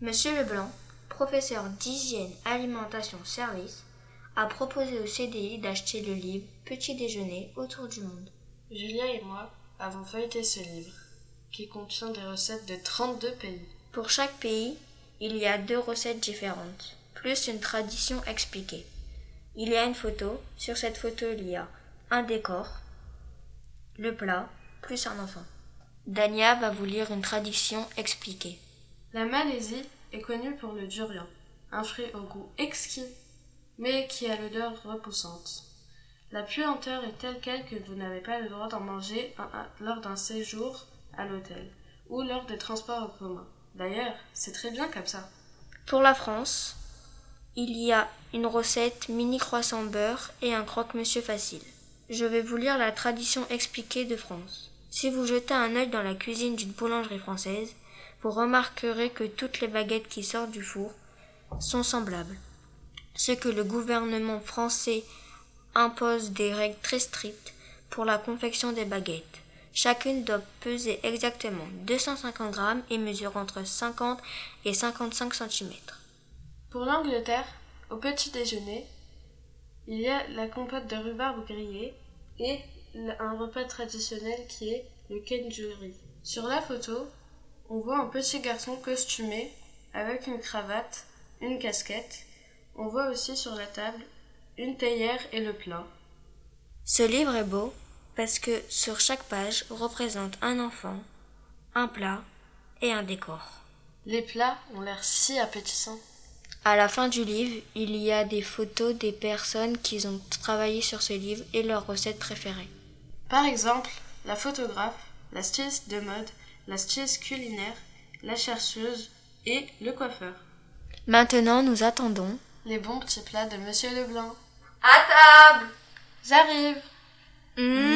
Monsieur Leblanc, professeur d'hygiène, alimentation, service, a proposé au CDI d'acheter le livre Petit déjeuner autour du monde. Julia et moi avons feuilleté ce livre, qui contient des recettes de 32 pays. Pour chaque pays, il y a deux recettes différentes, plus une tradition expliquée. Il y a une photo, sur cette photo il y a un décor, le plat, plus un enfant. Dania va vous lire une tradition expliquée. La Malaisie est connue pour le durian, un fruit au goût exquis, mais qui a l'odeur repoussante. La puanteur est telle quelle que vous n'avez pas le droit d'en manger lors d'un séjour à l'hôtel ou lors des transports en commun. D'ailleurs, c'est très bien comme ça. Pour la France, il y a une recette mini croissant beurre et un croque-monsieur facile. Je vais vous lire la tradition expliquée de France. Si vous jetez un œil dans la cuisine d'une boulangerie française, vous remarquerez que toutes les baguettes qui sortent du four sont semblables. Ce que le gouvernement français impose des règles très strictes pour la confection des baguettes. Chacune doit peser exactement 250 grammes et mesure entre 50 et 55 cm. Pour l'Angleterre, au petit déjeuner, il y a la compote de rhubarbe grillée et un repas traditionnel qui est le kenjuri. Sur la photo, on voit un petit garçon costumé avec une cravate, une casquette. On voit aussi sur la table une théière et le plat. Ce livre est beau parce que sur chaque page représente un enfant, un plat et un décor. Les plats ont l'air si appétissants. À la fin du livre, il y a des photos des personnes qui ont travaillé sur ce livre et leurs recettes préférées. Par exemple, la photographe, la styliste de mode, la styliste culinaire, la chercheuse et le coiffeur. Maintenant, nous attendons les bons petits plats de Monsieur Leblanc. À table J'arrive Mmh.